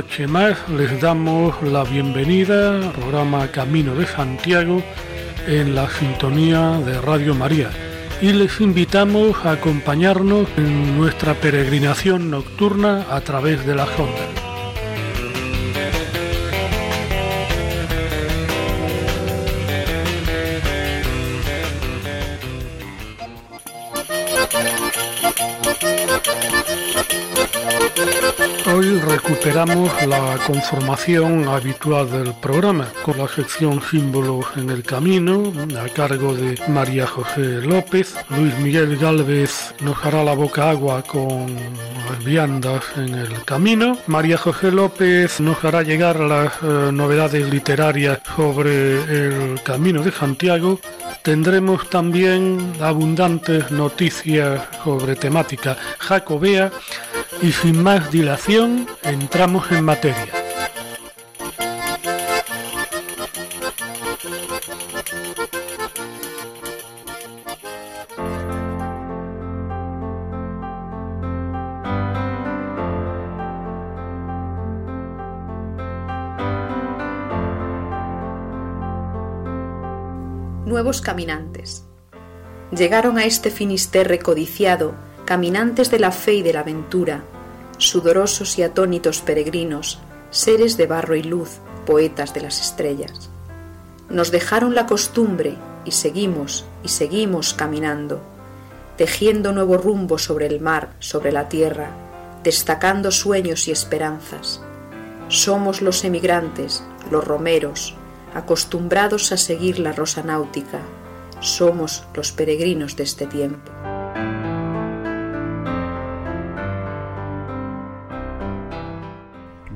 Noche más les damos la bienvenida al programa Camino de Santiago en la sintonía de Radio María y les invitamos a acompañarnos en nuestra peregrinación nocturna a través de las ondas. Conformación habitual del programa con la sección Símbolos en el Camino a cargo de María José López. Luis Miguel Galvez nos hará la boca agua con viandas en el camino. María José López nos hará llegar las eh, novedades literarias sobre el Camino de Santiago. Tendremos también abundantes noticias sobre temática jacobea y sin más dilación entramos en materia. Nuevos caminantes. Llegaron a este finisterre codiciado caminantes de la fe y de la aventura, sudorosos y atónitos peregrinos, seres de barro y luz, poetas de las estrellas. Nos dejaron la costumbre y seguimos y seguimos caminando, tejiendo nuevo rumbo sobre el mar, sobre la tierra, destacando sueños y esperanzas. Somos los emigrantes, los romeros, acostumbrados a seguir la rosa náutica. Somos los peregrinos de este tiempo.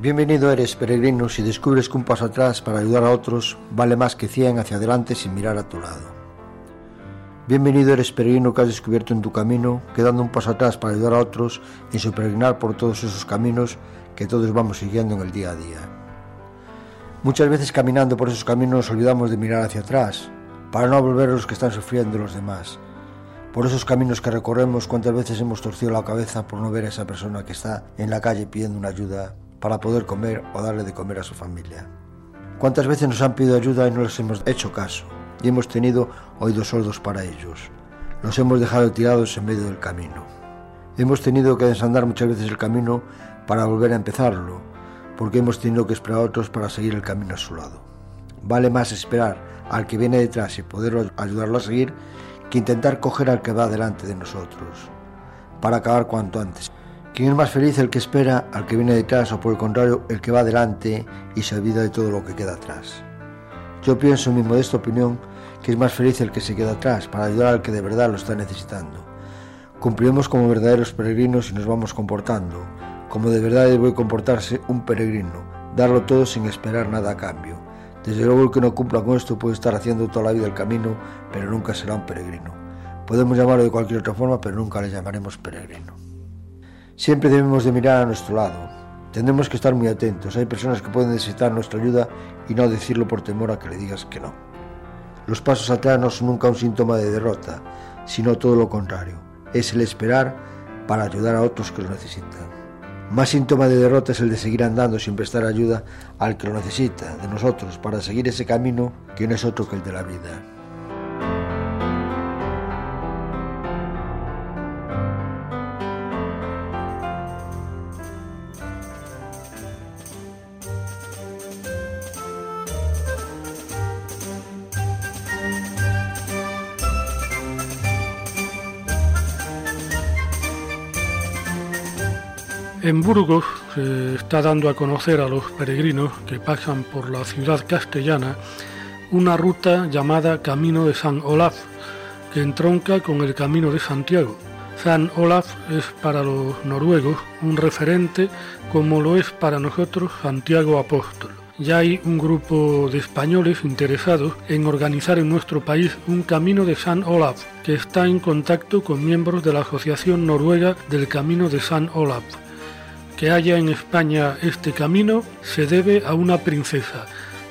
Bienvenido eres, peregrino, si descubres que un paso atrás para ayudar a otros vale más que cien hacia adelante sin mirar a tu lado. Bienvenido eres, peregrino, que has descubierto en tu camino que dando un paso atrás para ayudar a otros y su peregrinar por todos esos caminos que todos vamos siguiendo en el día a día. Muchas veces caminando por esos caminos nos olvidamos de mirar hacia atrás, para no volver a los que están sufriendo los demás. Por esos caminos que recorremos, cuántas veces hemos torcido la cabeza por no ver a esa persona que está en la calle pidiendo una ayuda para poder comer o darle de comer a su familia. ¿Cuántas veces nos han pedido ayuda y no les hemos hecho caso? Y hemos tenido oídos sordos para ellos. Los hemos dejado tirados en medio del camino. Hemos tenido que desandar muchas veces el camino para volver a empezarlo, porque hemos tenido que esperar a otros para seguir el camino a su lado. Vale más esperar al que viene detrás y poder ayudarlo a seguir que intentar coger al que va delante de nosotros, para acabar cuanto antes. ¿Quién es más feliz el que espera al que viene detrás o por el contrario el que va adelante y se olvida de todo lo que queda atrás? Yo pienso en mi modesta opinión que es más feliz el que se queda atrás para ayudar al que de verdad lo está necesitando. Cumpliremos como verdaderos peregrinos y nos vamos comportando, como de verdad debe comportarse un peregrino, darlo todo sin esperar nada a cambio. Desde luego el que no cumpla con esto puede estar haciendo toda la vida el camino, pero nunca será un peregrino. Podemos llamarlo de cualquier otra forma, pero nunca le llamaremos peregrino. Siempre debemos de mirar a nuestro lado. Tendremos que estar muy atentos. Hay personas que pueden necesitar nuestra ayuda y no decirlo por temor a que le digas que no. Los pasos atrás no son nunca un síntoma de derrota, sino todo lo contrario. Es el esperar para ayudar a otros que lo necesitan. Más síntoma de derrota es el de seguir andando sin prestar ayuda al que lo necesita, de nosotros, para seguir ese camino que no es otro que el de la vida. En Burgos se está dando a conocer a los peregrinos que pasan por la ciudad castellana una ruta llamada Camino de San Olaf, que entronca con el Camino de Santiago. San Olaf es para los noruegos un referente como lo es para nosotros Santiago Apóstol. Ya hay un grupo de españoles interesados en organizar en nuestro país un camino de San Olaf, que está en contacto con miembros de la Asociación Noruega del Camino de San Olaf. Que haya en España este camino se debe a una princesa,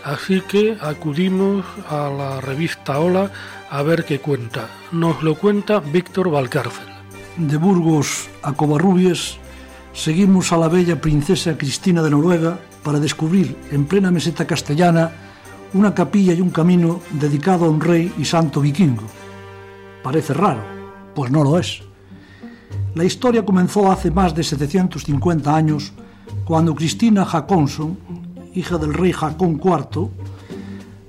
así que acudimos a la revista Hola a ver qué cuenta. Nos lo cuenta Víctor Valcárcel. De Burgos a Covarrubias seguimos a la bella princesa Cristina de Noruega para descubrir en plena meseta castellana una capilla y un camino dedicado a un rey y santo vikingo. Parece raro, pues no lo es. La historia comenzó hace más de 750 años cuando Cristina Hakonson, hija del rey Hakon IV,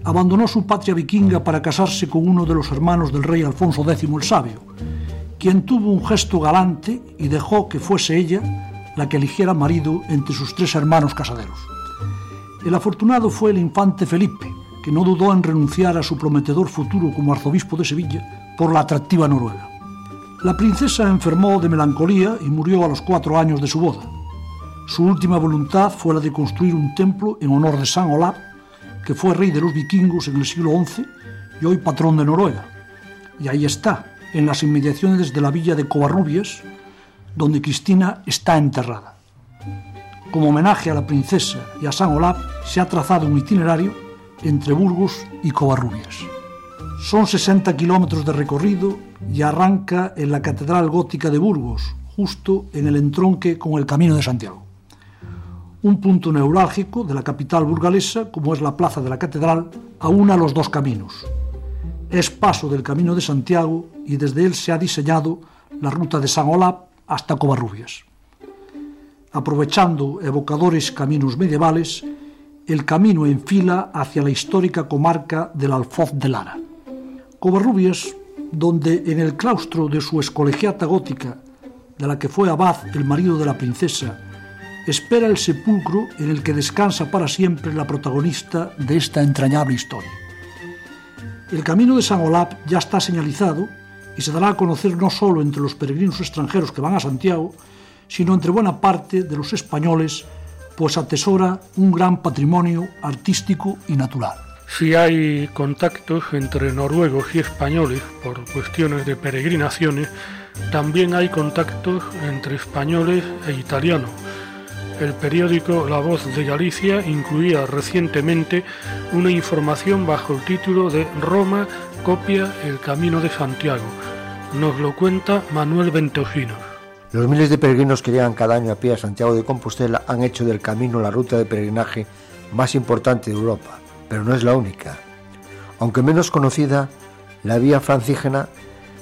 abandonó su patria vikinga para casarse con uno de los hermanos del rey Alfonso X el Sabio, quien tuvo un gesto galante y dejó que fuese ella la que eligiera marido entre sus tres hermanos casaderos. El afortunado fue el infante Felipe, que no dudó en renunciar a su prometedor futuro como arzobispo de Sevilla por la atractiva Noruega. La princesa enfermó de melancolía y murió a los cuatro años de su boda. Su última voluntad fue la de construir un templo en honor de San Olaf, que fue rey de los vikingos en el siglo XI y hoy patrón de Noruega. Y ahí está, en las inmediaciones de la villa de Covarrubias, donde Cristina está enterrada. Como homenaje a la princesa y a San Olaf, se ha trazado un itinerario entre Burgos y Covarrubias. Son 60 kilómetros de recorrido y arranca en la Catedral Gótica de Burgos, justo en el entronque con el Camino de Santiago. Un punto neurálgico de la capital burgalesa, como es la Plaza de la Catedral, aúna los dos caminos. Es paso del Camino de Santiago y desde él se ha diseñado la ruta de San Olaf hasta Covarrubias. Aprovechando evocadores caminos medievales, el camino enfila hacia la histórica comarca del Alfoz de Lara. Covarrubias, donde en el claustro de su escolegiata gótica, de la que fue abad el marido de la princesa, espera el sepulcro en el que descansa para siempre la protagonista de esta entrañable historia. El camino de San Olap ya está señalizado y se dará a conocer no solo entre los peregrinos extranjeros que van a Santiago, sino entre buena parte de los españoles, pues atesora un gran patrimonio artístico y natural. Si hay contactos entre noruegos y españoles por cuestiones de peregrinaciones, también hay contactos entre españoles e italianos. El periódico La Voz de Galicia incluía recientemente una información bajo el título de Roma copia el Camino de Santiago. Nos lo cuenta Manuel Ventoginos. Los miles de peregrinos que llegan cada año a pie a Santiago de Compostela han hecho del camino la ruta de peregrinaje más importante de Europa pero no es la única. Aunque menos conocida, la vía francígena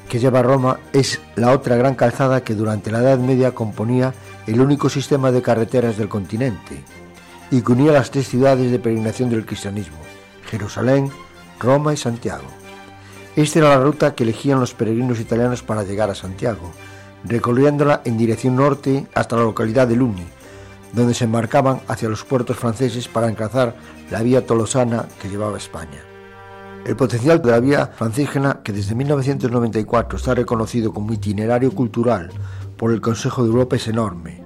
que lleva a Roma es la otra gran calzada que durante la Edad Media componía el único sistema de carreteras del continente y que unía las tres ciudades de peregrinación del cristianismo, Jerusalén, Roma y Santiago. Esta era la ruta que elegían los peregrinos italianos para llegar a Santiago, recorriéndola en dirección norte hasta la localidad de Luni, donde se embarcaban hacia los puertos franceses para alcanzar la vía tolosana que llevaba a España. El potencial de la vía francígena, que desde 1994 está reconocido como itinerario cultural por el Consejo de Europa, es enorme,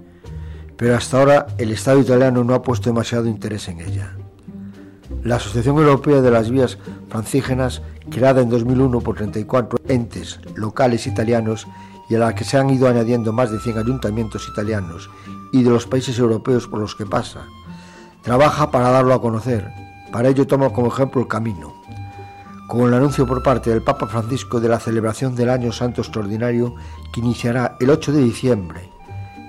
pero hasta ahora el Estado italiano no ha puesto demasiado interés en ella. La Asociación Europea de las Vías Francígenas, creada en 2001 por 34 entes locales italianos y a la que se han ido añadiendo más de 100 ayuntamientos italianos y de los países europeos por los que pasa. Trabaja para darlo a conocer. Para ello toma como ejemplo el camino. Con el anuncio por parte del Papa Francisco de la celebración del Año Santo Extraordinario que iniciará el 8 de diciembre.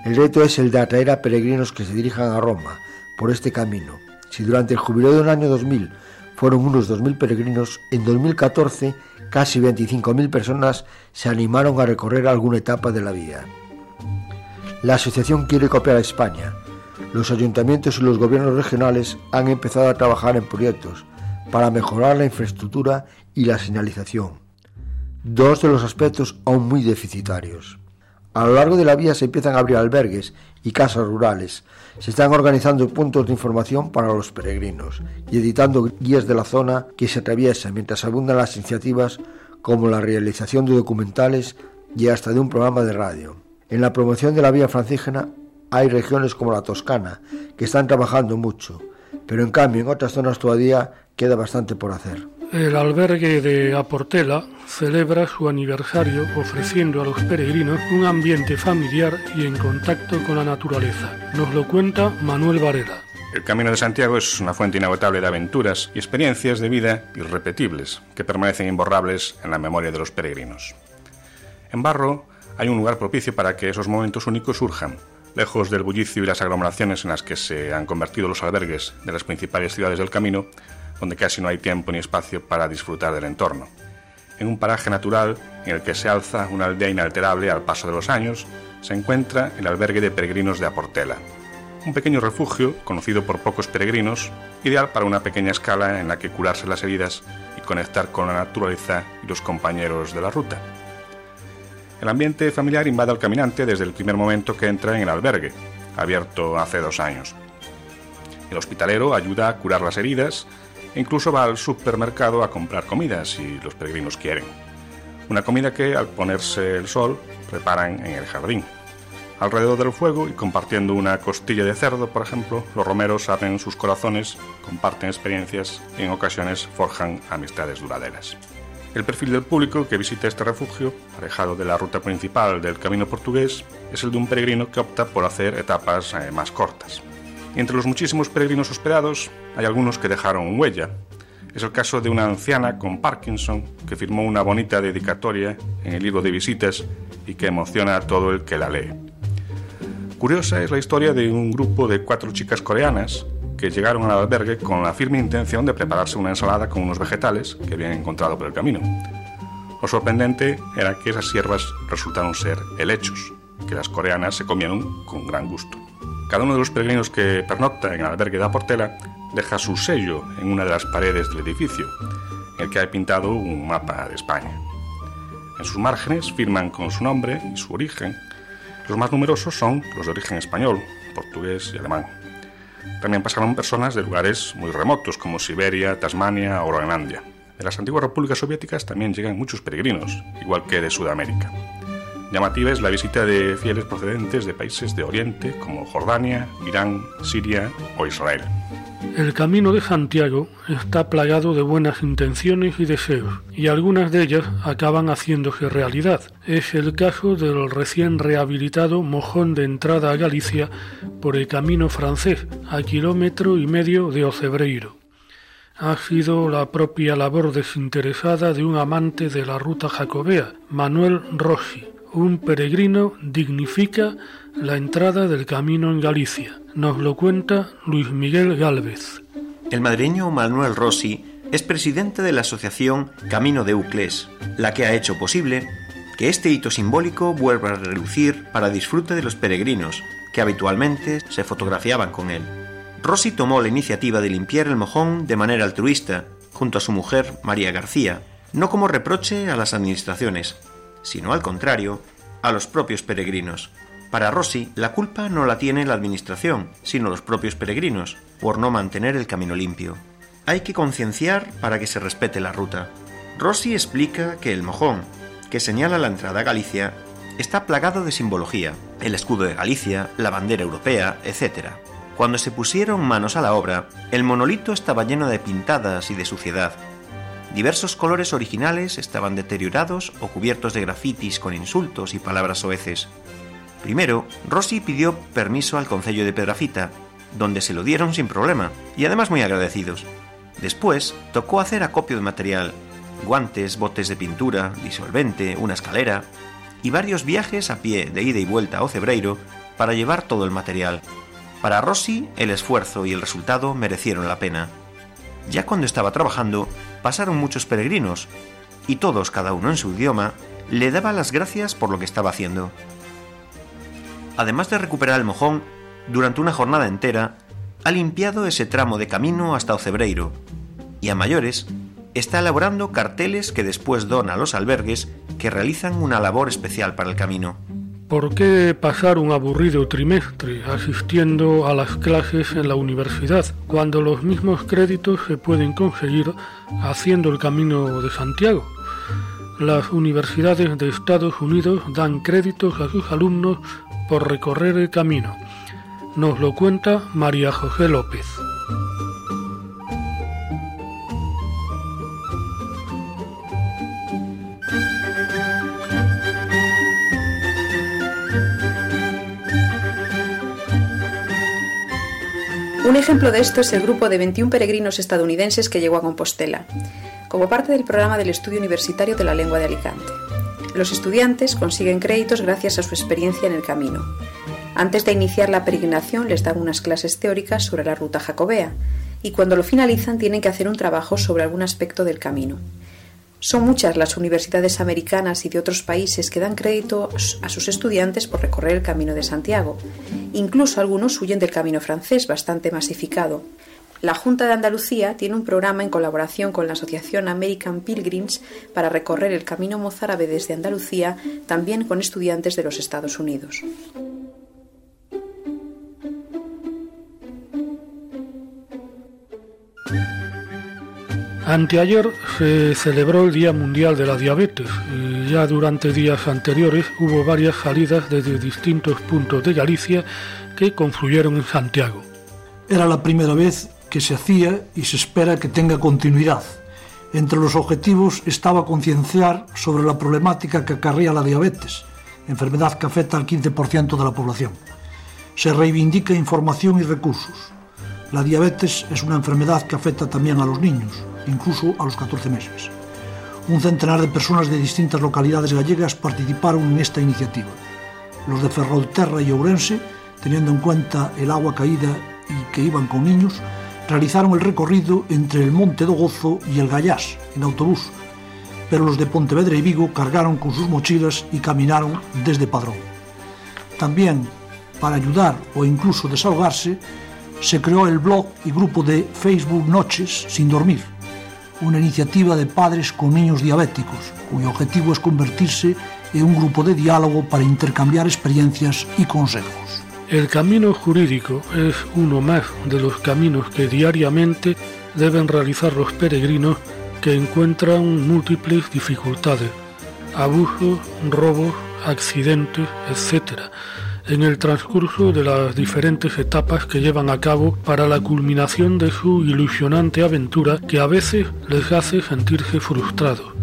El reto es el de atraer a peregrinos que se dirijan a Roma por este camino. Si durante el jubileo del año 2000 fueron unos 2.000 peregrinos, en 2014 casi 25.000 personas se animaron a recorrer alguna etapa de la vía. La asociación quiere copiar a España. Los ayuntamientos y los gobiernos regionales han empezado a trabajar en proyectos para mejorar la infraestructura y la señalización, dos de los aspectos aún muy deficitarios. A lo largo de la vía se empiezan a abrir albergues y casas rurales, se están organizando puntos de información para los peregrinos y editando guías de la zona que se atraviesan mientras abundan las iniciativas como la realización de documentales y hasta de un programa de radio. En la promoción de la vía francígena hay regiones como la Toscana que están trabajando mucho, pero en cambio en otras zonas todavía queda bastante por hacer. El albergue de Aportela celebra su aniversario ofreciendo a los peregrinos un ambiente familiar y en contacto con la naturaleza. Nos lo cuenta Manuel Varela. El Camino de Santiago es una fuente inagotable de aventuras y experiencias de vida irrepetibles que permanecen imborrables en la memoria de los peregrinos. En Barro hay un lugar propicio para que esos momentos únicos surjan, lejos del bullicio y las aglomeraciones en las que se han convertido los albergues de las principales ciudades del camino, donde casi no hay tiempo ni espacio para disfrutar del entorno. En un paraje natural en el que se alza una aldea inalterable al paso de los años, se encuentra el albergue de peregrinos de Aportela, un pequeño refugio conocido por pocos peregrinos, ideal para una pequeña escala en la que curarse las heridas y conectar con la naturaleza y los compañeros de la ruta. El ambiente familiar invade al caminante desde el primer momento que entra en el albergue, abierto hace dos años. El hospitalero ayuda a curar las heridas e incluso va al supermercado a comprar comida si los peregrinos quieren. Una comida que, al ponerse el sol, preparan en el jardín. Alrededor del fuego y compartiendo una costilla de cerdo, por ejemplo, los romeros abren sus corazones, comparten experiencias y en ocasiones forjan amistades duraderas. El perfil del público que visita este refugio, alejado de la ruta principal del camino portugués, es el de un peregrino que opta por hacer etapas eh, más cortas. Entre los muchísimos peregrinos hospedados, hay algunos que dejaron huella. Es el caso de una anciana con Parkinson que firmó una bonita dedicatoria en el libro de visitas y que emociona a todo el que la lee. Curiosa es la historia de un grupo de cuatro chicas coreanas que llegaron al albergue con la firme intención de prepararse una ensalada con unos vegetales que habían encontrado por el camino. Lo sorprendente era que esas hierbas resultaron ser helechos, que las coreanas se comieron con gran gusto. Cada uno de los peregrinos que pernocta en el albergue de Portela deja su sello en una de las paredes del edificio, en el que hay pintado un mapa de España. En sus márgenes firman con su nombre y su origen los más numerosos son los de origen español, portugués y alemán. También pasaron personas de lugares muy remotos como Siberia, Tasmania o Groenlandia. De las antiguas repúblicas soviéticas también llegan muchos peregrinos, igual que de Sudamérica. Llamativa es la visita de fieles procedentes de países de Oriente como Jordania, Irán, Siria o Israel. El camino de Santiago está plagado de buenas intenciones y deseos, y algunas de ellas acaban haciéndose realidad. Es el caso del recién rehabilitado mojón de entrada a Galicia por el camino francés, a kilómetro y medio de Ocebreiro. Ha sido la propia labor desinteresada de un amante de la ruta jacobea, Manuel Rossi. Un peregrino dignifica la entrada del camino en Galicia. Nos lo cuenta Luis Miguel Gálvez. El madrileño Manuel Rossi es presidente de la asociación Camino de Uclés, la que ha hecho posible que este hito simbólico vuelva a relucir para disfrute de los peregrinos que habitualmente se fotografiaban con él. Rossi tomó la iniciativa de limpiar el mojón de manera altruista, junto a su mujer María García, no como reproche a las administraciones, sino al contrario, a los propios peregrinos, para Rossi, la culpa no la tiene la administración, sino los propios peregrinos, por no mantener el camino limpio. Hay que concienciar para que se respete la ruta. Rossi explica que el mojón, que señala la entrada a Galicia, está plagado de simbología, el escudo de Galicia, la bandera europea, etc. Cuando se pusieron manos a la obra, el monolito estaba lleno de pintadas y de suciedad. Diversos colores originales estaban deteriorados o cubiertos de grafitis con insultos y palabras soeces. Primero, Rossi pidió permiso al Concello de Pedrafita, donde se lo dieron sin problema, y además muy agradecidos. Después, tocó hacer acopio de material, guantes, botes de pintura, disolvente, una escalera, y varios viajes a pie de ida y vuelta a Ocebreiro para llevar todo el material. Para Rossi, el esfuerzo y el resultado merecieron la pena. Ya cuando estaba trabajando, pasaron muchos peregrinos, y todos, cada uno en su idioma, le daban las gracias por lo que estaba haciendo además de recuperar el mojón, durante una jornada entera, ha limpiado ese tramo de camino hasta Ocebreiro y a mayores está elaborando carteles que después dona a los albergues que realizan una labor especial para el camino. ¿Por qué pasar un aburrido trimestre asistiendo a las clases en la universidad cuando los mismos créditos se pueden conseguir haciendo el camino de Santiago? las universidades de Estados Unidos dan créditos a sus alumnos por recorrer el camino. Nos lo cuenta María José López. Un ejemplo de esto es el grupo de 21 peregrinos estadounidenses que llegó a Compostela, como parte del programa del Estudio Universitario de la Lengua de Alicante. Los estudiantes consiguen créditos gracias a su experiencia en el camino. Antes de iniciar la peregrinación les dan unas clases teóricas sobre la ruta jacobea y cuando lo finalizan tienen que hacer un trabajo sobre algún aspecto del camino. Son muchas las universidades americanas y de otros países que dan crédito a sus estudiantes por recorrer el Camino de Santiago. Incluso algunos huyen del Camino francés, bastante masificado. La Junta de Andalucía tiene un programa en colaboración con la Asociación American Pilgrims para recorrer el Camino mozárabe desde Andalucía, también con estudiantes de los Estados Unidos. Anteayer se celebró el Día Mundial de la Diabetes y ya durante días anteriores hubo varias salidas desde distintos puntos de Galicia que confluyeron en Santiago. Era la primera vez que se hacía y se espera que tenga continuidad. Entre los objetivos estaba concienciar sobre la problemática que acarrea la diabetes, enfermedad que afecta al 15% de la población. Se reivindica información y recursos. La diabetes es una enfermedad que afecta también a los niños incluso a los 14 meses. Un centenar de personas de distintas localidades gallegas participaron en esta iniciativa. Los de Ferrolterra y Ourense, teniendo en cuenta el agua caída y que iban con niños, realizaron el recorrido entre el Monte do Gozo y el Gallás en autobús, pero los de Pontevedra y Vigo cargaron con sus mochilas y caminaron desde Padrón. También, para ayudar o incluso desahogarse, se creó el blog y grupo de Facebook Noches sin dormir, una iniciativa de padres con niños diabéticos, cuyo objetivo es convertirse en un grupo de diálogo para intercambiar experiencias y consejos. El camino jurídico es uno más de los caminos que diariamente deben realizar los peregrinos que encuentran múltiples dificultades, abusos, robos, accidentes, etc., en el transcurso de las diferentes etapas que llevan a cabo para la culminación de su ilusionante aventura que a veces les hace sentirse frustrados.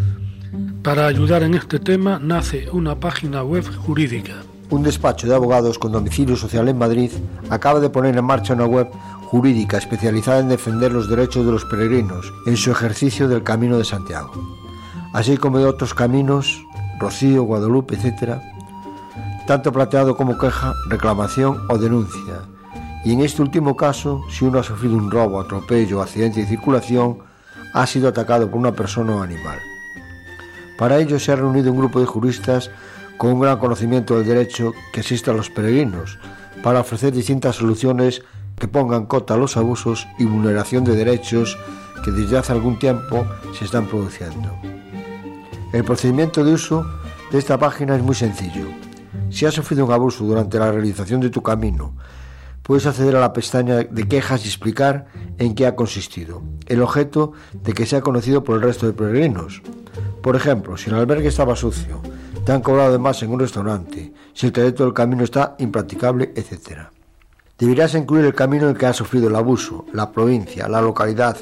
Para ayudar en este tema nace una página web jurídica. Un despacho de abogados con domicilio social en Madrid acaba de poner en marcha una web jurídica especializada en defender los derechos de los peregrinos en su ejercicio del Camino de Santiago, así como de otros caminos, Rocío, Guadalupe, etc., tanto planteado como queja, reclamación o denuncia. Y en este último caso, si uno ha sufrido un robo, atropello, accidente de circulación, ha sido atacado por una persona o animal. Para ello se ha reunido un grupo de juristas con un gran conocimiento del derecho que existe a los peregrinos, para ofrecer distintas soluciones que pongan cota a los abusos y vulneración de derechos que desde hace algún tiempo se están produciendo. El procedimiento de uso de esta página es muy sencillo. Si has sufrido un abuso durante la realización de tu camino, puedes acceder a la pestaña de quejas y explicar en qué ha consistido, el objeto de que sea conocido por el resto de peregrinos. Por ejemplo, si el albergue estaba sucio, te han cobrado de más en un restaurante, si el trayecto del camino está impracticable, etc. Deberías incluir el camino en que has sufrido el abuso, la provincia, la localidad,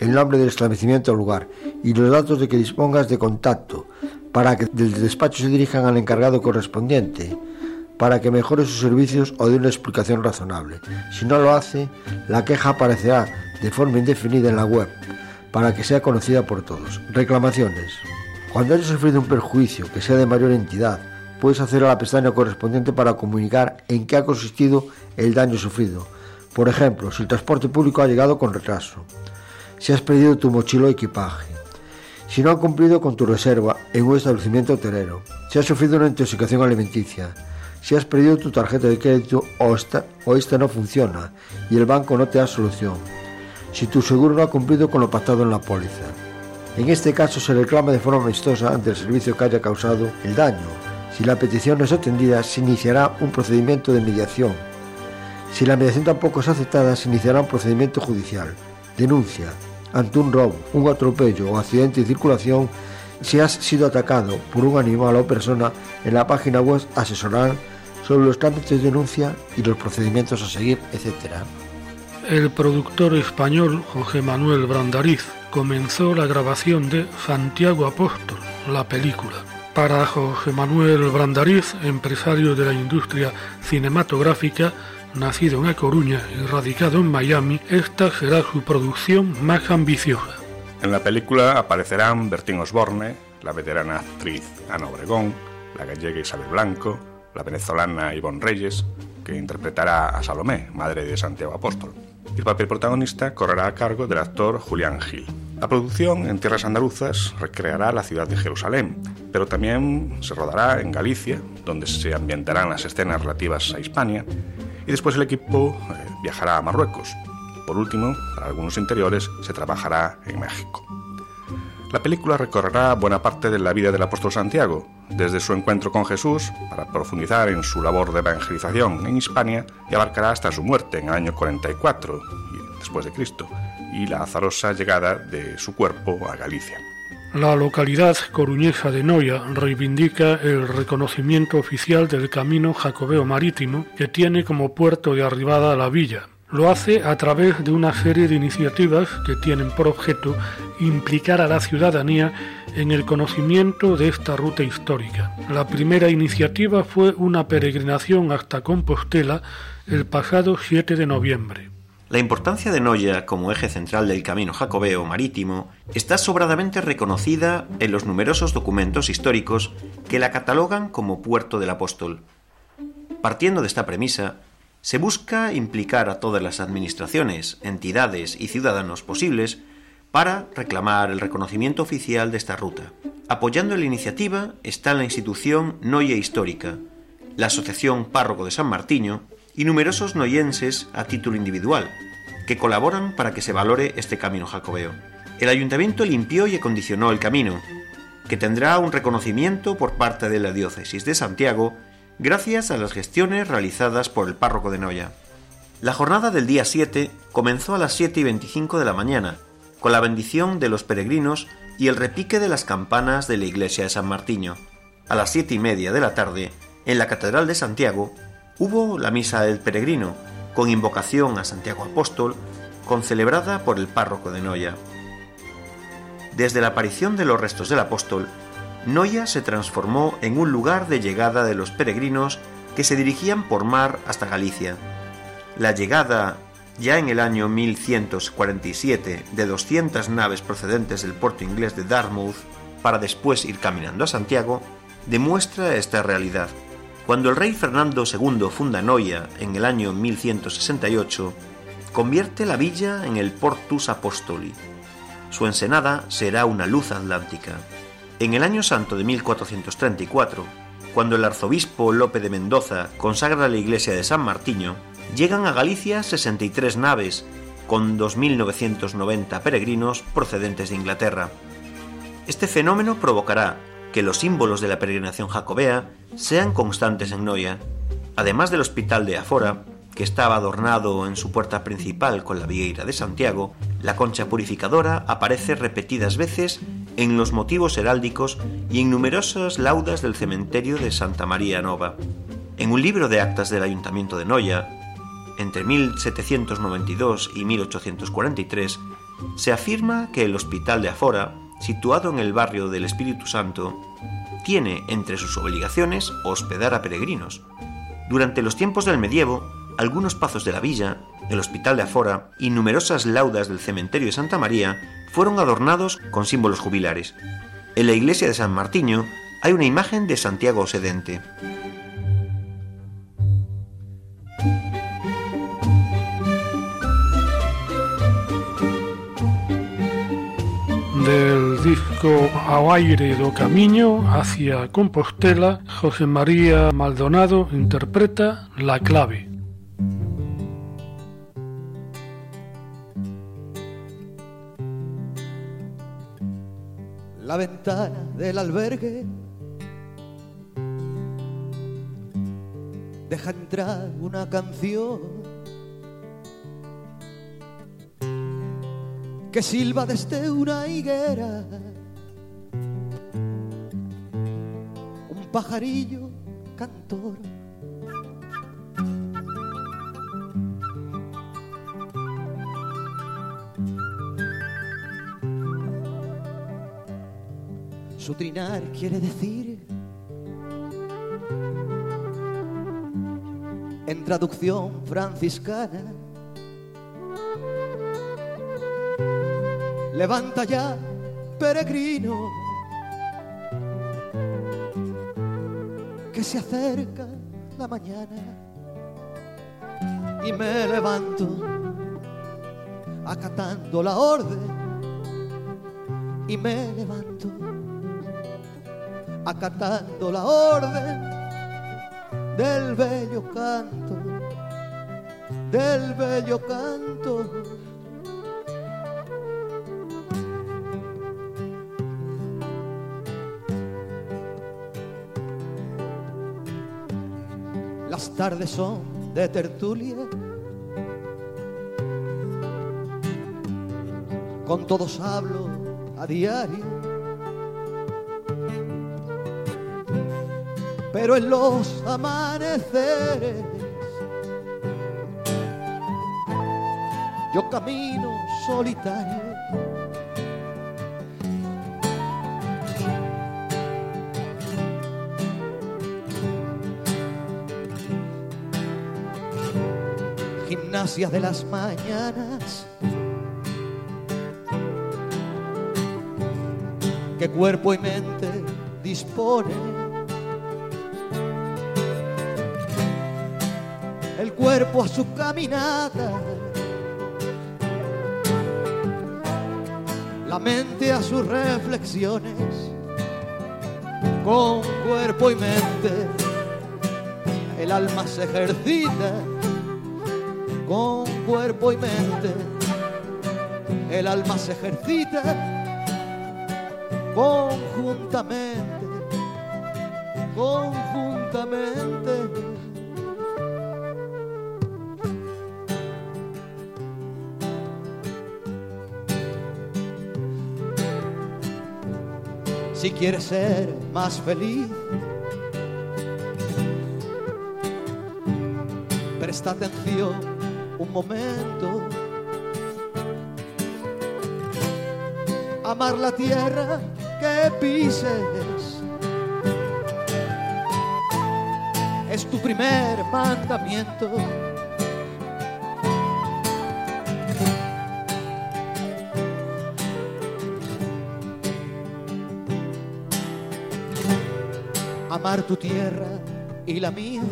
el nombre del establecimiento o lugar y los datos de que dispongas de contacto para que del despacho se dirijan al encargado correspondiente, para que mejore sus servicios o dé una explicación razonable. Si no lo hace, la queja aparecerá de forma indefinida en la web, para que sea conocida por todos. Reclamaciones. Cuando hayas sufrido un perjuicio que sea de mayor entidad, puedes hacer a la pestaña correspondiente para comunicar en qué ha consistido el daño sufrido. Por ejemplo, si el transporte público ha llegado con retraso, si has perdido tu mochila o equipaje, si no han cumplido con tu reserva en un establecimiento hotelero, si has sufrido una intoxicación alimenticia, si has perdido tu tarjeta de crédito o esta, o esta no funciona y el banco no te da solución, si tu seguro no ha cumplido con lo pactado en la póliza. En este caso se reclama de forma amistosa ante el servicio que haya causado el daño. Si la petición no es atendida, se iniciará un procedimiento de mediación. Si la mediación tampoco es aceptada, se iniciará un procedimiento judicial. Denuncia, ante un robo, un atropello o accidente de circulación, Si has sido atacado por un animal o persona, en la página web asesorarán sobre los trámites de denuncia y los procedimientos a seguir, etc. El productor español José Manuel Brandariz comenzó la grabación de Santiago Apóstol, la película. Para José Manuel Brandariz, empresario de la industria cinematográfica, nacido en A Coruña y radicado en Miami, esta será su producción más ambiciosa. En la película aparecerán Bertín Osborne, la veterana actriz Ana Obregón, la gallega Isabel Blanco, la venezolana Ivonne Reyes, que interpretará a Salomé, madre de Santiago Apóstol. El papel protagonista correrá a cargo del actor Julián Gil. La producción en tierras andaluzas recreará la ciudad de Jerusalén, pero también se rodará en Galicia, donde se ambientarán las escenas relativas a Hispania, y después el equipo eh, viajará a Marruecos. Por último, para algunos interiores se trabajará en México. La película recorrerá buena parte de la vida del apóstol Santiago, desde su encuentro con Jesús para profundizar en su labor de evangelización en Hispania y abarcará hasta su muerte en el año 44 después de Cristo y la azarosa llegada de su cuerpo a Galicia. La localidad coruñesa de Noya reivindica el reconocimiento oficial del camino jacobeo marítimo que tiene como puerto de arribada la villa, lo hace a través de una serie de iniciativas que tienen por objeto implicar a la ciudadanía en el conocimiento de esta ruta histórica. La primera iniciativa fue una peregrinación hasta Compostela el pasado 7 de noviembre. La importancia de Noya como eje central del camino jacobeo marítimo está sobradamente reconocida en los numerosos documentos históricos que la catalogan como puerto del apóstol. Partiendo de esta premisa, se busca implicar a todas las administraciones, entidades y ciudadanos posibles para reclamar el reconocimiento oficial de esta ruta. Apoyando la iniciativa está la institución Noye Histórica, la Asociación Párroco de San Martiño y numerosos noyenses a título individual, que colaboran para que se valore este camino jacobeo. El ayuntamiento limpió y acondicionó el camino, que tendrá un reconocimiento por parte de la diócesis de Santiago gracias a las gestiones realizadas por el párroco de Noya. La jornada del día 7 comenzó a las 7 y 25 de la mañana, con la bendición de los peregrinos y el repique de las campanas de la iglesia de San Martiño. A las siete y media de la tarde, en la Catedral de Santiago, hubo la misa del peregrino, con invocación a Santiago Apóstol, concelebrada por el párroco de Noya. Desde la aparición de los restos del apóstol, Noya se transformó en un lugar de llegada de los peregrinos que se dirigían por mar hasta Galicia. La llegada, ya en el año 1147, de 200 naves procedentes del puerto inglés de Dartmouth para después ir caminando a Santiago, demuestra esta realidad. Cuando el rey Fernando II funda Noya en el año 1168, convierte la villa en el Portus Apostoli. Su ensenada será una luz atlántica. En el año santo de 1434, cuando el arzobispo Lope de Mendoza consagra la iglesia de San Martiño, llegan a Galicia 63 naves, con 2.990 peregrinos procedentes de Inglaterra. Este fenómeno provocará que los símbolos de la peregrinación jacobea sean constantes en Noya, además del hospital de Afora, que estaba adornado en su puerta principal con la vieira de Santiago, la concha purificadora aparece repetidas veces en los motivos heráldicos y en numerosas laudas del cementerio de Santa María Nova. En un libro de actas del Ayuntamiento de Noya, entre 1792 y 1843, se afirma que el Hospital de Afora, situado en el barrio del Espíritu Santo, tiene entre sus obligaciones hospedar a peregrinos. Durante los tiempos del medievo, algunos pazos de la villa, el Hospital de Afora y numerosas laudas del cementerio de Santa María fueron adornados con símbolos jubilares. En la iglesia de San Martiño hay una imagen de Santiago Sedente. Del disco Ao aire do camiño hacia Compostela, José María Maldonado interpreta La clave. la ventana del albergue. Deja entrar una canción que silba desde una higuera. Un pajarillo cantor Su trinar quiere decir, en traducción franciscana, levanta ya, peregrino, que se acerca la mañana y me levanto acatando la orden y me levanto acatando la orden del bello canto, del bello canto. Las tardes son de tertulia, con todos hablo a diario pero en los amaneceres yo camino solitario. Gimnasia de las mañanas. Que cuerpo y mente disponen cuerpo a su caminata, la mente a sus reflexiones, con cuerpo y mente, el alma se ejercita, con cuerpo y mente, el alma se ejercita conjuntamente, conjuntamente. Si quieres ser más feliz. Presta atención un momento. Amar la tierra que pises es tu primer mandamiento. Amar tu tierra y la mía.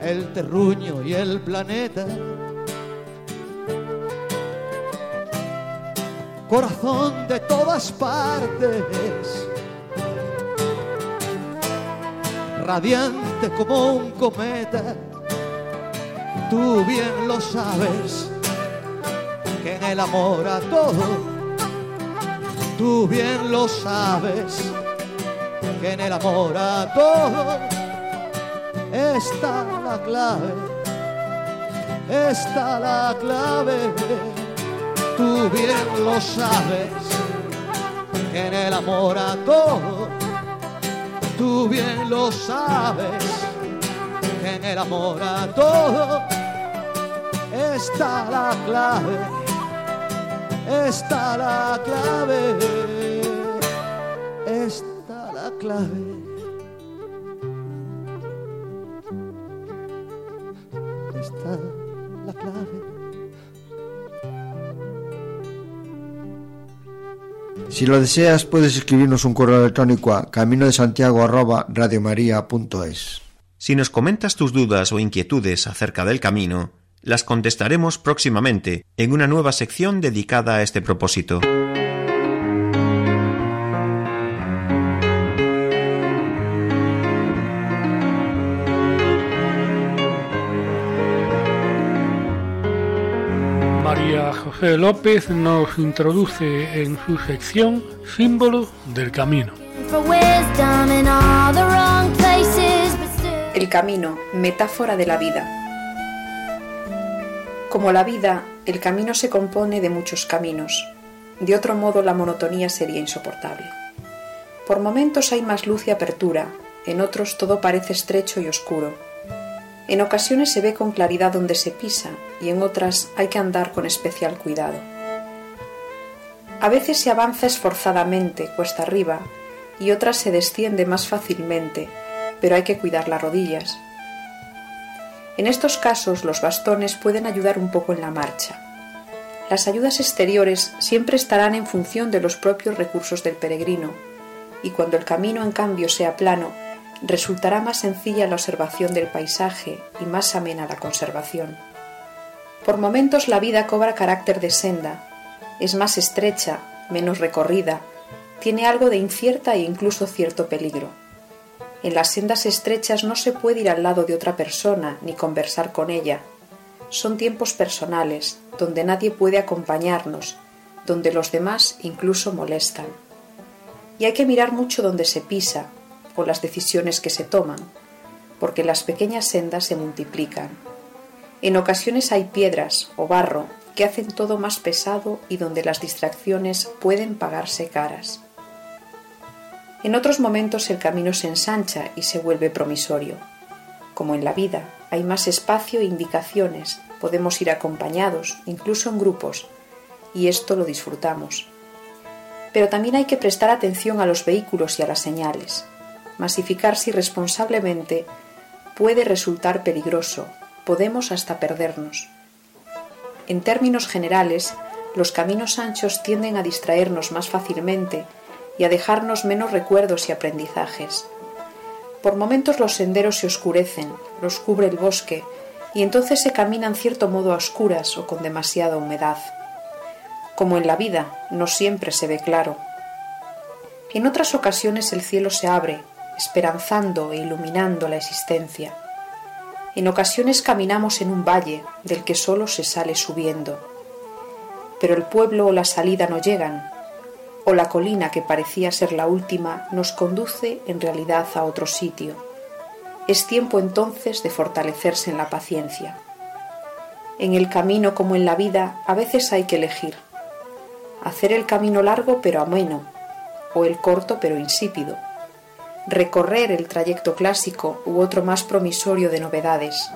El terruño y el planeta. Corazón de todas partes. Radiante como un cometa. Tú bien lo sabes que en el amor a todo tú bien lo sabes, que en el amor a todo está la clave, está la clave, tú bien lo sabes, que en el amor a todo, tú bien lo sabes, que en el amor a todo está la clave está la clave, está la clave. Está la clave. Si lo deseas, puedes escribirnos un correo electrónico a camino de santiago Si nos comentas tus dudas o inquietudes acerca del camino, las contestaremos próximamente en una nueva sección dedicada a este propósito. María José López nos introduce en su sección Símbolo del Camino. El camino, metáfora de la vida. Como la vida, el camino se compone de muchos caminos. De otro modo la monotonía sería insoportable. Por momentos hay más luz y apertura, en otros todo parece estrecho y oscuro. En ocasiones se ve con claridad donde se pisa y en otras hay que andar con especial cuidado. A veces se avanza esforzadamente, cuesta arriba, y otras se desciende más fácilmente, pero hay que cuidar las rodillas. En estos casos los bastones pueden ayudar un poco en la marcha. Las ayudas exteriores siempre estarán en función de los propios recursos del peregrino, y cuando el camino en cambio sea plano, resultará más sencilla la observación del paisaje y más amena la conservación. Por momentos la vida cobra carácter de senda, es más estrecha, menos recorrida, tiene algo de incierta e incluso cierto peligro. En las sendas estrechas no se puede ir al lado de otra persona ni conversar con ella. Son tiempos personales, donde nadie puede acompañarnos, donde los demás incluso molestan. Y hay que mirar mucho donde se pisa, con las decisiones que se toman, porque las pequeñas sendas se multiplican. En ocasiones hay piedras o barro que hacen todo más pesado y donde las distracciones pueden pagarse caras. En otros momentos el camino se ensancha y se vuelve promisorio. Como en la vida, hay más espacio e indicaciones, podemos ir acompañados, incluso en grupos, y esto lo disfrutamos. Pero también hay que prestar atención a los vehículos y a las señales. Masificarse irresponsablemente puede resultar peligroso, podemos hasta perdernos. En términos generales, los caminos anchos tienden a distraernos más fácilmente y a dejarnos menos recuerdos y aprendizajes. Por momentos los senderos se oscurecen, los cubre el bosque, y entonces se camina en cierto modo a oscuras o con demasiada humedad. Como en la vida, no siempre se ve claro. En otras ocasiones el cielo se abre, esperanzando e iluminando la existencia. En ocasiones caminamos en un valle del que solo se sale subiendo. Pero el pueblo o la salida no llegan, o la colina que parecía ser la última nos conduce en realidad a otro sitio. Es tiempo entonces de fortalecerse en la paciencia. En el camino como en la vida a veces hay que elegir. Hacer el camino largo pero ameno, o el corto pero insípido recorrer el trayecto clásico u otro más promisorio de novedades.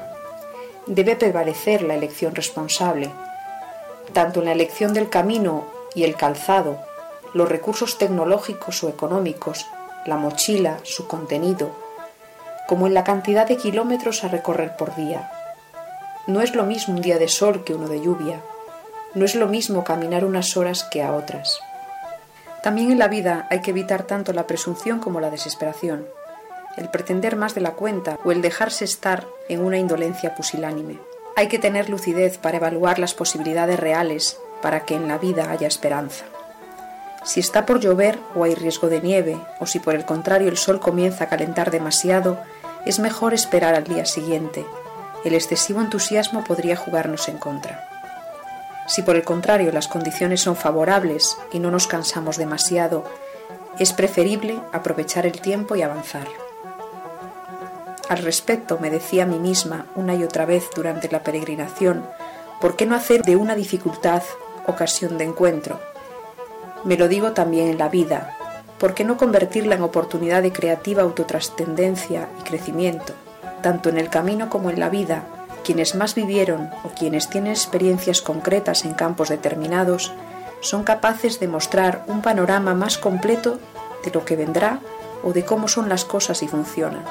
Debe prevalecer la elección responsable, tanto en la elección del camino y el calzado, los recursos tecnológicos o económicos, la mochila, su contenido, como en la cantidad de kilómetros a recorrer por día. No es lo mismo un día de sol que uno de lluvia, no es lo mismo caminar unas horas que a otras. También en la vida hay que evitar tanto la presunción como la desesperación, el pretender más de la cuenta o el dejarse estar en una indolencia pusilánime. Hay que tener lucidez para evaluar las posibilidades reales para que en la vida haya esperanza. Si está por llover o hay riesgo de nieve, o si por el contrario el sol comienza a calentar demasiado, es mejor esperar al día siguiente. El excesivo entusiasmo podría jugarnos en contra. Si por el contrario las condiciones son favorables y no nos cansamos demasiado, es preferible aprovechar el tiempo y avanzar. Al respecto me decía a mí misma una y otra vez durante la peregrinación, ¿por qué no hacer de una dificultad ocasión de encuentro? Me lo digo también en la vida, ¿por qué no convertirla en oportunidad de creativa autotrascendencia y crecimiento, tanto en el camino como en la vida, quienes más vivieron o quienes tienen experiencias concretas en campos determinados son capaces de mostrar un panorama más completo de lo que vendrá o de cómo son las cosas y funcionan.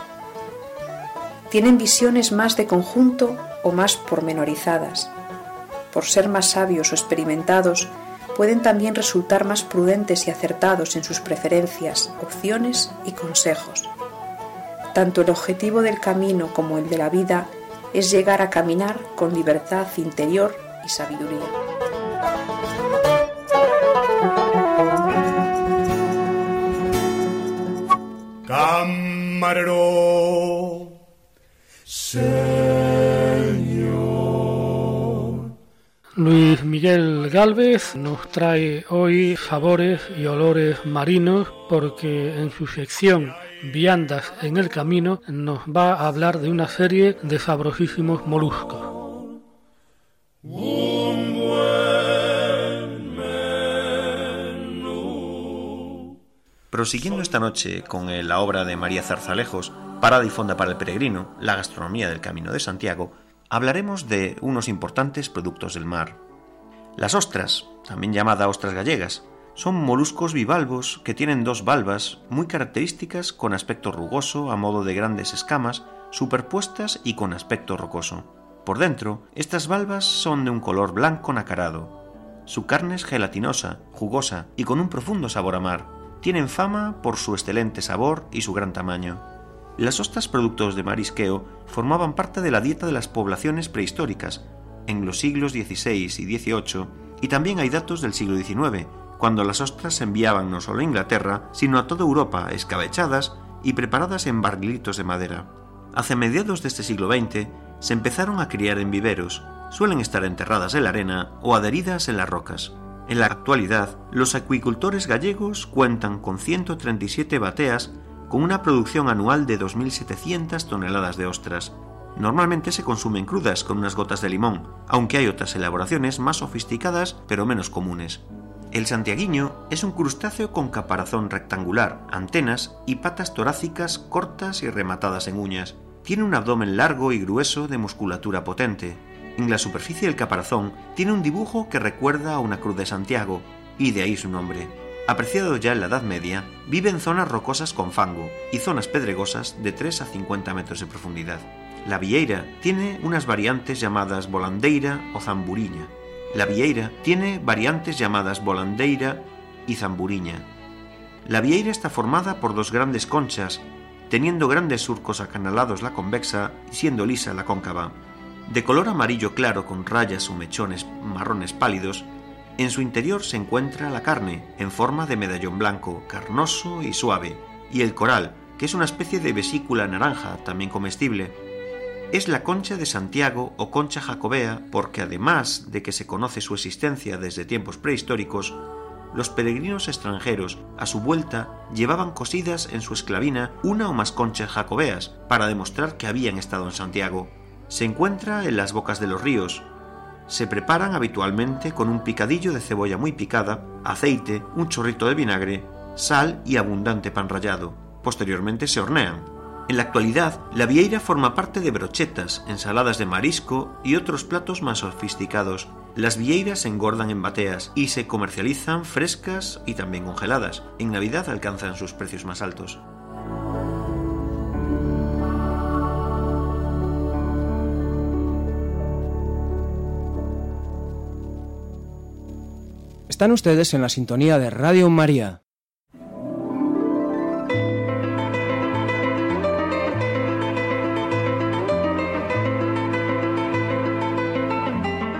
Tienen visiones más de conjunto o más pormenorizadas. Por ser más sabios o experimentados, pueden también resultar más prudentes y acertados en sus preferencias, opciones y consejos. Tanto el objetivo del camino como el de la vida es llegar a caminar con libertad interior y sabiduría. Camarero, Luis Miguel Galvez nos trae hoy sabores y olores marinos porque en su sección viandas en el camino nos va a hablar de una serie de sabrosísimos moluscos. Prosiguiendo esta noche con la obra de María Zarzalejos, Parada y Fonda para el Peregrino, la gastronomía del Camino de Santiago, hablaremos de unos importantes productos del mar. Las ostras, también llamadas ostras gallegas, son moluscos bivalvos que tienen dos valvas muy características con aspecto rugoso a modo de grandes escamas superpuestas y con aspecto rocoso. Por dentro, estas valvas son de un color blanco nacarado. Su carne es gelatinosa, jugosa y con un profundo sabor a mar. Tienen fama por su excelente sabor y su gran tamaño. Las ostras productos de marisqueo formaban parte de la dieta de las poblaciones prehistóricas en los siglos XVI y XVIII y también hay datos del siglo XIX, cuando las ostras se enviaban no solo a Inglaterra, sino a toda Europa escabechadas y preparadas en barrilitos de madera. Hacia mediados de este siglo XX se empezaron a criar en viveros, suelen estar enterradas en la arena o adheridas en las rocas. En la actualidad, los acuicultores gallegos cuentan con 137 bateas con una producción anual de 2.700 toneladas de ostras. Normalmente se consumen crudas con unas gotas de limón, aunque hay otras elaboraciones más sofisticadas pero menos comunes. El santiaguiño es un crustáceo con caparazón rectangular, antenas y patas torácicas cortas y rematadas en uñas. Tiene un abdomen largo y grueso de musculatura potente. En la superficie del caparazón tiene un dibujo que recuerda a una cruz de Santiago, y de ahí su nombre. Apreciado ya en la Edad Media, vive en zonas rocosas con fango y zonas pedregosas de 3 a 50 metros de profundidad. La vieira tiene unas variantes llamadas volandeira o zamburiña, la vieira tiene variantes llamadas volandeira y zamburiña. La vieira está formada por dos grandes conchas, teniendo grandes surcos acanalados la convexa y siendo lisa la cóncava. De color amarillo claro con rayas o mechones marrones pálidos, en su interior se encuentra la carne, en forma de medallón blanco, carnoso y suave, y el coral, que es una especie de vesícula naranja, también comestible, es la concha de Santiago o concha jacobea porque además de que se conoce su existencia desde tiempos prehistóricos, los peregrinos extranjeros a su vuelta llevaban cosidas en su esclavina una o más conchas jacobeas para demostrar que habían estado en Santiago. Se encuentra en las bocas de los ríos. Se preparan habitualmente con un picadillo de cebolla muy picada, aceite, un chorrito de vinagre, sal y abundante pan rallado. Posteriormente se hornean. En la actualidad, la vieira forma parte de brochetas, ensaladas de marisco y otros platos más sofisticados. Las vieiras se engordan en bateas y se comercializan frescas y también congeladas. En Navidad alcanzan sus precios más altos. Están ustedes en la sintonía de Radio María.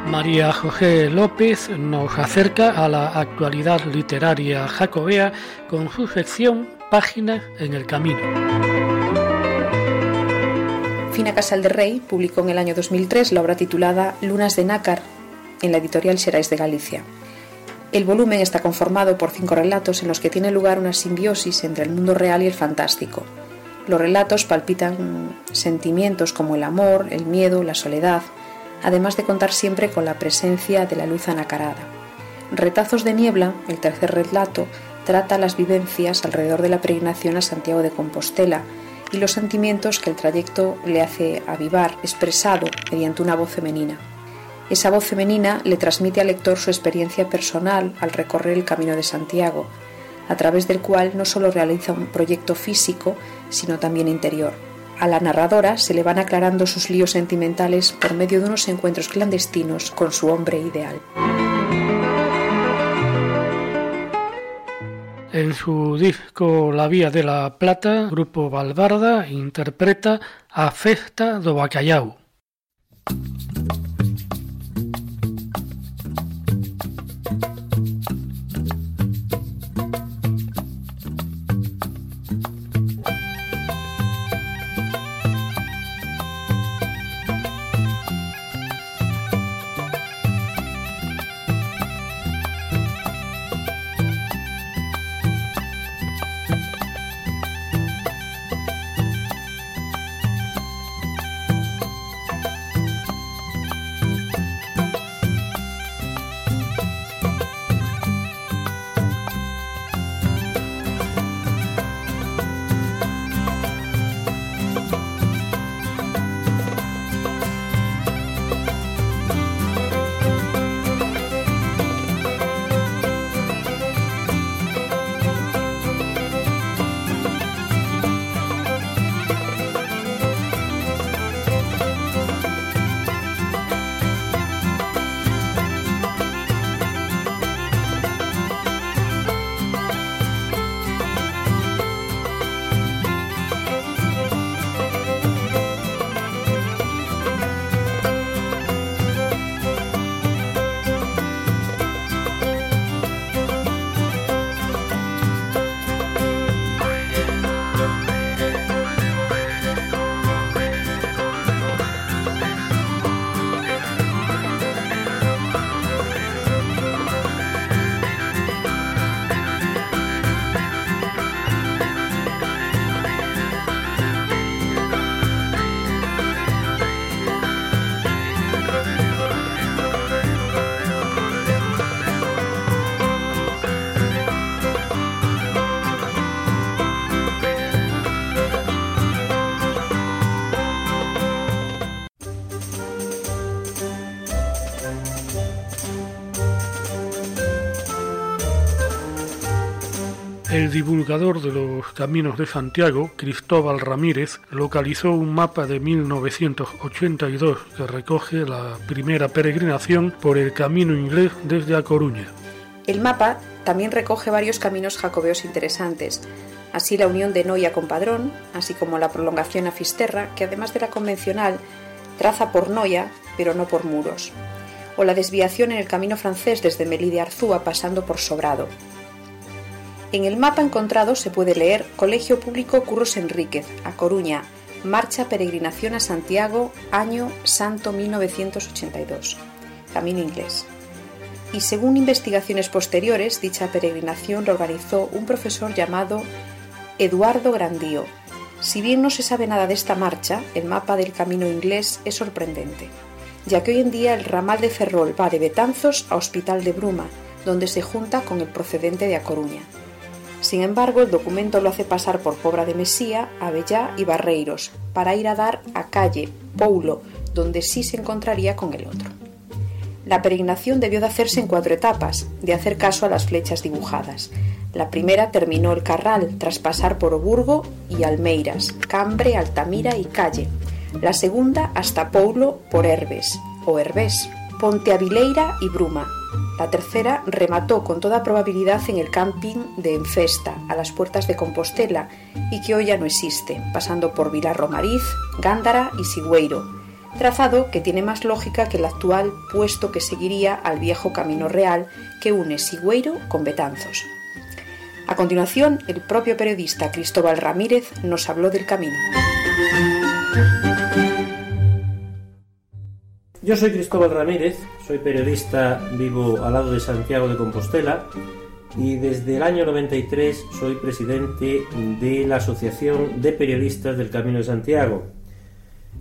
María José López nos acerca a la actualidad literaria jacobea con su sección Páginas en el Camino. Fina Casal de Rey publicó en el año 2003 la obra titulada Lunas de Nácar en la editorial Xerais de Galicia. El volumen está conformado por cinco relatos en los que tiene lugar una simbiosis entre el mundo real y el fantástico. Los relatos palpitan sentimientos como el amor, el miedo, la soledad, además de contar siempre con la presencia de la luz anacarada. Retazos de niebla, el tercer relato, trata las vivencias alrededor de la peregrinación a Santiago de Compostela y los sentimientos que el trayecto le hace avivar, expresado mediante una voz femenina. Esa voz femenina le transmite al lector su experiencia personal al recorrer el camino de Santiago, a través del cual no solo realiza un proyecto físico, sino también interior. A la narradora se le van aclarando sus líos sentimentales por medio de unos encuentros clandestinos con su hombre ideal. En su disco La Vía de la Plata, Grupo Valbarda interpreta A Festa do Bacalhau. Divulgador de los caminos de Santiago, Cristóbal Ramírez, localizó un mapa de 1982 que recoge la primera peregrinación por el camino inglés desde A Coruña. El mapa también recoge varios caminos jacobeos interesantes, así la unión de Noia con Padrón, así como la prolongación a Fisterra, que además de la convencional, traza por Noia, pero no por muros, o la desviación en el camino francés desde Melide Arzúa pasando por Sobrado. En el mapa encontrado se puede leer Colegio Público Curros Enríquez, a Coruña, Marcha Peregrinación a Santiago, año Santo 1982, Camino Inglés. Y según investigaciones posteriores, dicha peregrinación lo organizó un profesor llamado Eduardo Grandío. Si bien no se sabe nada de esta marcha, el mapa del camino inglés es sorprendente, ya que hoy en día el ramal de Ferrol va de Betanzos a Hospital de Bruma, donde se junta con el procedente de A Coruña. Sin embargo, el documento lo hace pasar por Pobra de Mesía, Avellá y Barreiros, para ir a dar a calle Poulo, donde sí se encontraría con el otro. La peregrinación debió de hacerse en cuatro etapas, de hacer caso a las flechas dibujadas. La primera terminó el Carral, tras pasar por Oburgo y Almeiras, Cambre, Altamira y Calle. La segunda hasta Poulo por Herbes, o Herbés, Ponteavileira y Bruma, la tercera remató con toda probabilidad en el camping de Enfesta, a las puertas de Compostela, y que hoy ya no existe, pasando por Vilar Romariz, Gándara y Sigüeiro, trazado que tiene más lógica que el actual, puesto que seguiría al viejo camino real que une Sigüeiro con Betanzos. A continuación, el propio periodista Cristóbal Ramírez nos habló del camino. Yo soy Cristóbal Ramírez, soy periodista, vivo al lado de Santiago de Compostela y desde el año 93 soy presidente de la Asociación de Periodistas del Camino de Santiago,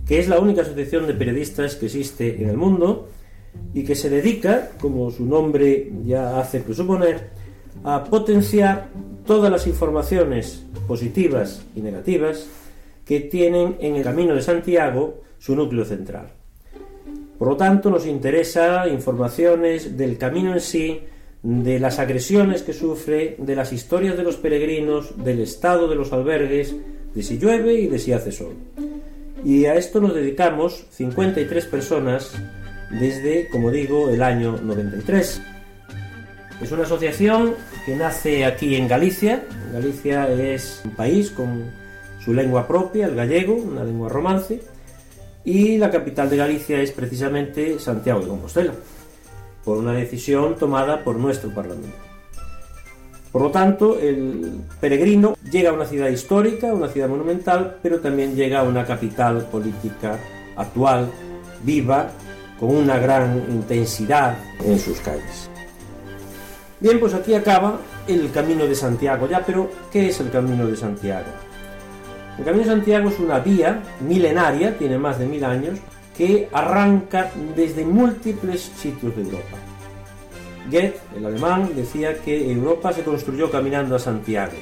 que es la única asociación de periodistas que existe en el mundo y que se dedica, como su nombre ya hace presuponer, a potenciar todas las informaciones positivas y negativas que tienen en el Camino de Santiago su núcleo central. Por lo tanto, nos interesa informaciones del camino en sí, de las agresiones que sufre, de las historias de los peregrinos, del estado de los albergues, de si llueve y de si hace sol. Y a esto nos dedicamos 53 personas desde, como digo, el año 93. Es una asociación que nace aquí en Galicia. Galicia es un país con su lengua propia, el gallego, una lengua romance y la capital de Galicia es precisamente Santiago de Compostela, por una decisión tomada por nuestro Parlamento. Por lo tanto, el peregrino llega a una ciudad histórica, una ciudad monumental, pero también llega a una capital política actual, viva, con una gran intensidad en sus calles. Bien, pues aquí acaba el Camino de Santiago ya, pero ¿qué es el Camino de Santiago? El Camino de Santiago es una vía milenaria, tiene más de mil años, que arranca desde múltiples sitios de Europa. Goethe, el alemán, decía que Europa se construyó caminando a Santiago.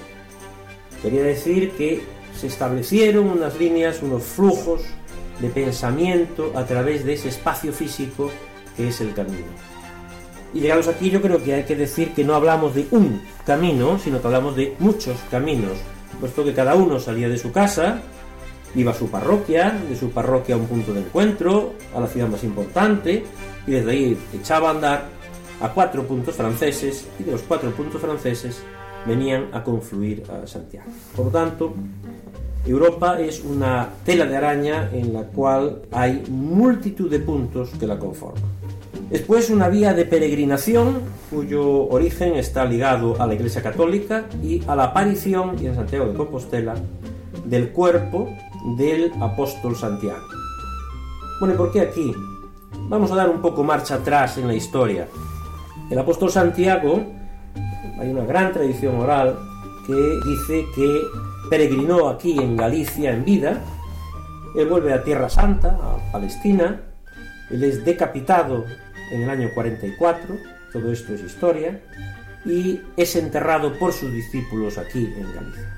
Quería decir que se establecieron unas líneas, unos flujos de pensamiento a través de ese espacio físico que es el camino. Y llegados aquí yo creo que hay que decir que no hablamos de un camino, sino que hablamos de muchos caminos, puesto que cada uno salía de su casa, iba a su parroquia, de su parroquia a un punto de encuentro, a la ciudad más importante, y desde ahí echaba a andar a cuatro puntos franceses, y de los cuatro puntos franceses venían a confluir a Santiago. Por lo tanto, Europa es una tela de araña en la cual hay multitud de puntos que la conforman. Después una vía de peregrinación cuyo origen está ligado a la Iglesia Católica y a la aparición, en Santiago de Compostela, del cuerpo del apóstol Santiago. Bueno, ¿y por qué aquí? Vamos a dar un poco marcha atrás en la historia. El apóstol Santiago, hay una gran tradición oral que dice que peregrinó aquí en Galicia en vida, él vuelve a Tierra Santa, a Palestina, él es decapitado en el año 44, todo esto es historia, y es enterrado por sus discípulos aquí en Galicia.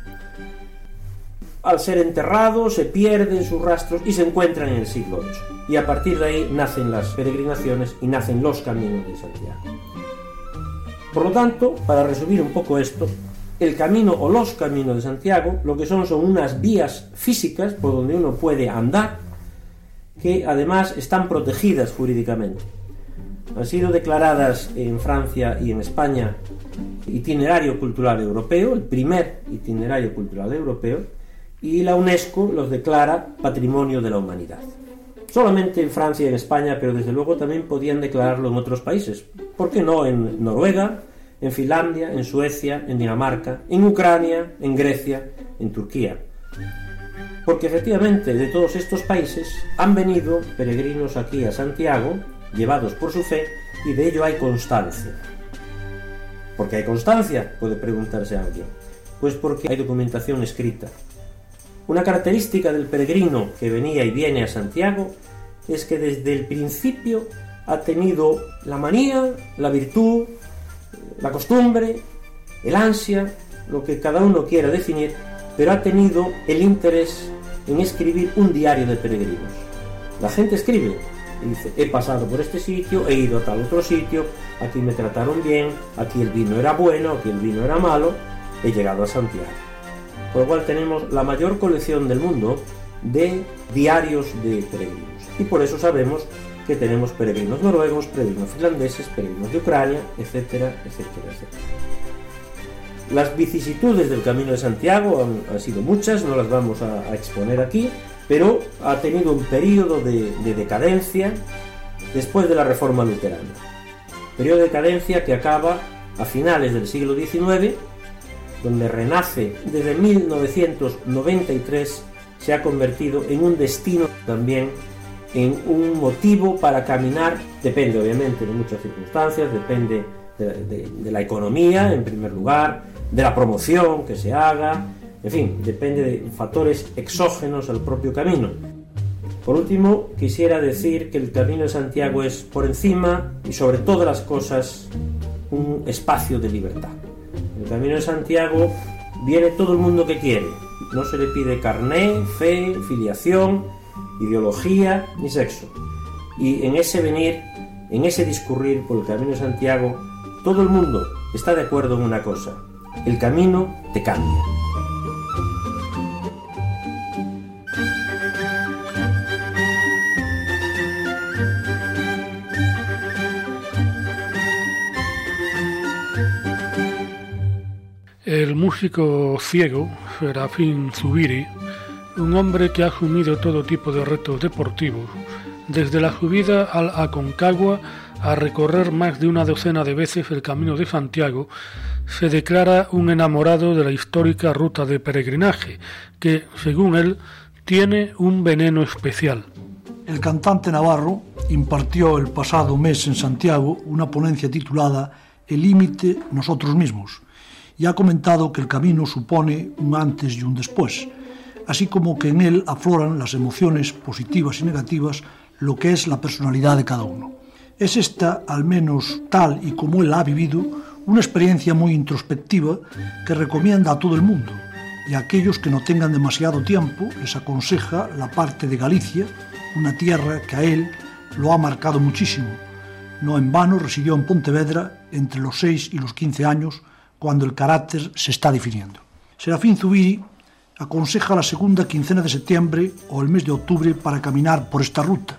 Al ser enterrado se pierden sus rastros y se encuentran en el siglo VIII. Y a partir de ahí nacen las peregrinaciones y nacen los caminos de Santiago. Por lo tanto, para resumir un poco esto, el camino o los caminos de Santiago lo que son son unas vías físicas por donde uno puede andar que además están protegidas jurídicamente. Han sido declaradas en Francia y en España itinerario cultural europeo, el primer itinerario cultural europeo, y la UNESCO los declara Patrimonio de la Humanidad. Solamente en Francia y en España, pero desde luego también podían declararlo en otros países. ¿Por qué no en Noruega, en Finlandia, en Suecia, en Dinamarca, en Ucrania, en Grecia, en Turquía? Porque efectivamente de todos estos países han venido peregrinos aquí a Santiago, llevados por su fe, y de ello hay constancia. ¿Por qué hay constancia? Puede preguntarse alguien. Pues porque hay documentación escrita. Una característica del peregrino que venía y viene a Santiago es que desde el principio ha tenido la manía, la virtud, la costumbre, el ansia, lo que cada uno quiera definir, pero ha tenido el interés en escribir un diario de peregrinos. La gente escribe y dice, he pasado por este sitio, he ido a tal otro sitio, aquí me trataron bien, aquí el vino era bueno, aquí el vino era malo, he llegado a Santiago por lo cual tenemos la mayor colección del mundo de diarios de peregrinos. Y por eso sabemos que tenemos peregrinos noruegos, peregrinos finlandeses, peregrinos de Ucrania, etcétera, etcétera, etcétera. Las vicisitudes del Camino de Santiago han, sido muchas, no las vamos a, exponer aquí, pero ha tenido un periodo de, de decadencia después de la Reforma Luterana. Periodo de decadencia que acaba a finales del siglo XIX donde renace desde 1993, se ha convertido en un destino también, en un motivo para caminar, depende obviamente de muchas circunstancias, depende de, la economía en primer lugar, de la promoción que se haga, en fin, depende de factores exógenos al propio camino. Por último, quisiera decir que el Camino de Santiago es por encima y sobre todas las cosas un espacio de libertad. El Camino de Santiago viene todo el mundo que quiere. No se le pide carné, fe, filiación, ideología ni sexo. Y en ese venir, en ese discurrir por el Camino de Santiago, todo el mundo está de acuerdo en una cosa. El camino te cambia. El músico ciego, Serafín Zubiri, un hombre que ha asumido todo tipo de retos deportivos, desde la subida al Aconcagua a recorrer más de una docena de veces el Camino de Santiago, se declara un enamorado de la histórica ruta de peregrinaje, que, según él, tiene un veneno especial. El cantante navarro impartió el pasado mes en Santiago una ponencia titulada El límite nosotros mismos, y ha comentado que el camino supone un antes y un después, así como que en él afloran las emociones positivas y negativas, lo que es la personalidad de cada uno. Es esta, al menos tal y como él ha vivido, una experiencia muy introspectiva que recomienda a todo el mundo y a aquellos que no tengan demasiado tiempo les aconseja la parte de Galicia, una tierra que a él lo ha marcado muchísimo. No en vano residió en Pontevedra entre los 6 y los 15 años cuando el carácter se está definiendo. Serafín Zubiri aconseja la segunda quincena de septiembre o el mes de octubre para caminar por esta ruta.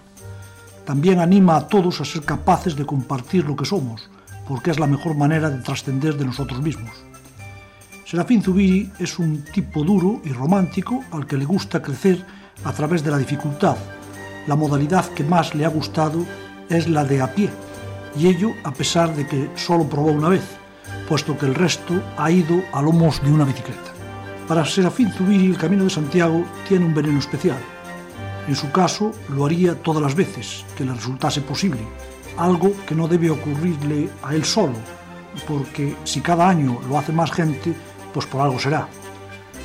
También anima a todos a ser capaces de compartir lo que somos, porque es la mejor manera de trascender de nosotros mismos. Serafín Zubiri es un tipo duro y romántico al que le gusta crecer a través de la dificultad. La modalidad que más le ha gustado es la de a pie, y ello a pesar de que solo probó una vez puesto que el resto ha ido a lomos de una bicicleta. Para Serafín Zubiri el Camino de Santiago tiene un veneno especial. En su caso, lo haría todas las veces que le resultase posible, algo que no debe ocurrirle a él solo, porque si cada año lo hace más gente, pues por algo será.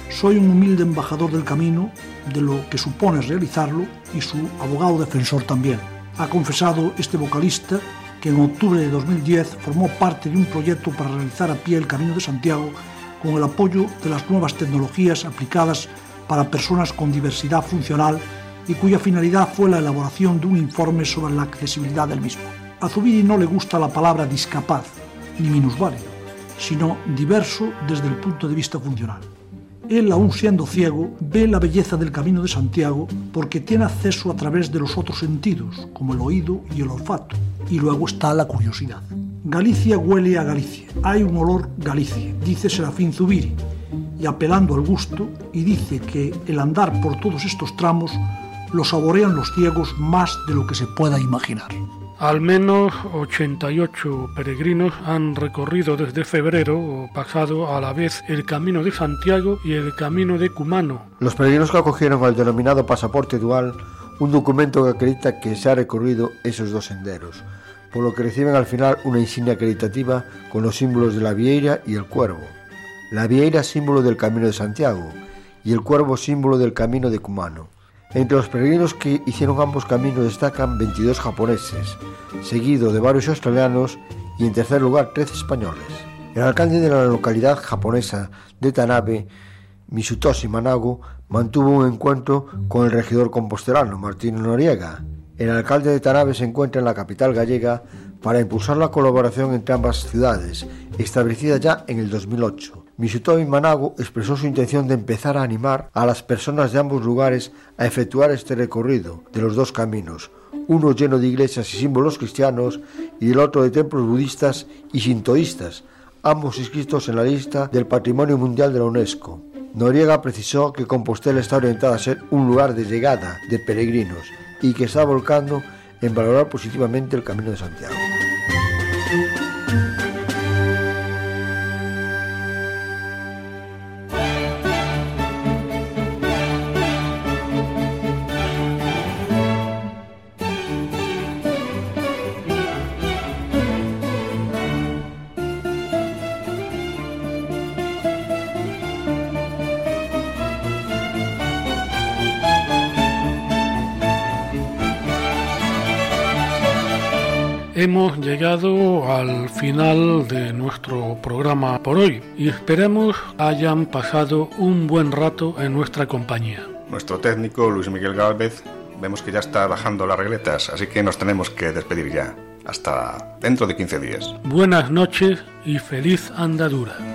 Soy un humilde embajador del camino, de lo que supone realizarlo, y su abogado defensor también. Ha confesado este vocalista que en octubre de 2010 formó parte de un proyecto para realizar a pie el Camino de Santiago con el apoyo de las nuevas tecnologías aplicadas para personas con diversidad funcional y cuya finalidad fue la elaboración de un informe sobre la accesibilidad del mismo. A Zubiri no le gusta la palabra discapaz ni minusválido sino diverso desde el punto de vista funcional. Él, aún siendo ciego, ve la belleza del camino de Santiago porque tiene acceso a través de los otros sentidos, como el oído y el olfato. Y luego está la curiosidad. Galicia huele a Galicia. Hay un olor Galicia, dice Serafín Zubiri, y apelando al gusto, y dice que el andar por todos estos tramos lo saborean los ciegos más de lo que se pueda imaginar. Al menos 88 peregrinos han recorrido desde febrero pasado a la vez el Camino de Santiago y el Camino de Cumano. Los peregrinos que acogieron al denominado pasaporte dual, un documento que acredita que se ha recorrido esos dos senderos, por lo que reciben al final una insignia acreditativa con los símbolos de la vieira y el cuervo. La vieira símbolo del Camino de Santiago y el cuervo símbolo del Camino de Cumano. Entre los peregrinos que hicieron ambos caminos destacan 22 japoneses, seguido de varios australianos y en tercer lugar 13 españoles. El alcalde de la localidad japonesa de Tanabe, Misutoshi Manago, mantuvo un encuentro con el regidor compostelano Martín Noriega. El alcalde de Tanabe se encuentra en la capital gallega para impulsar la colaboración entre ambas ciudades, establecida ya en el 2008. Misutomi Manago expresó su intención de empezar a animar a las personas de ambos lugares a efectuar este recorrido de los dos caminos, uno lleno de iglesias y símbolos cristianos y el otro de templos budistas y sintoístas, ambos inscritos en la lista del Patrimonio Mundial de la UNESCO. Noriega precisó que Compostela está orientada a ser un lugar de llegada de peregrinos y que está volcando en valorar positivamente el Camino de Santiago. Llegado al final de nuestro programa por hoy y esperemos hayan pasado un buen rato en nuestra compañía. Nuestro técnico Luis Miguel Gálvez vemos que ya está bajando las regletas, así que nos tenemos que despedir ya. Hasta dentro de 15 días. Buenas noches y feliz andadura.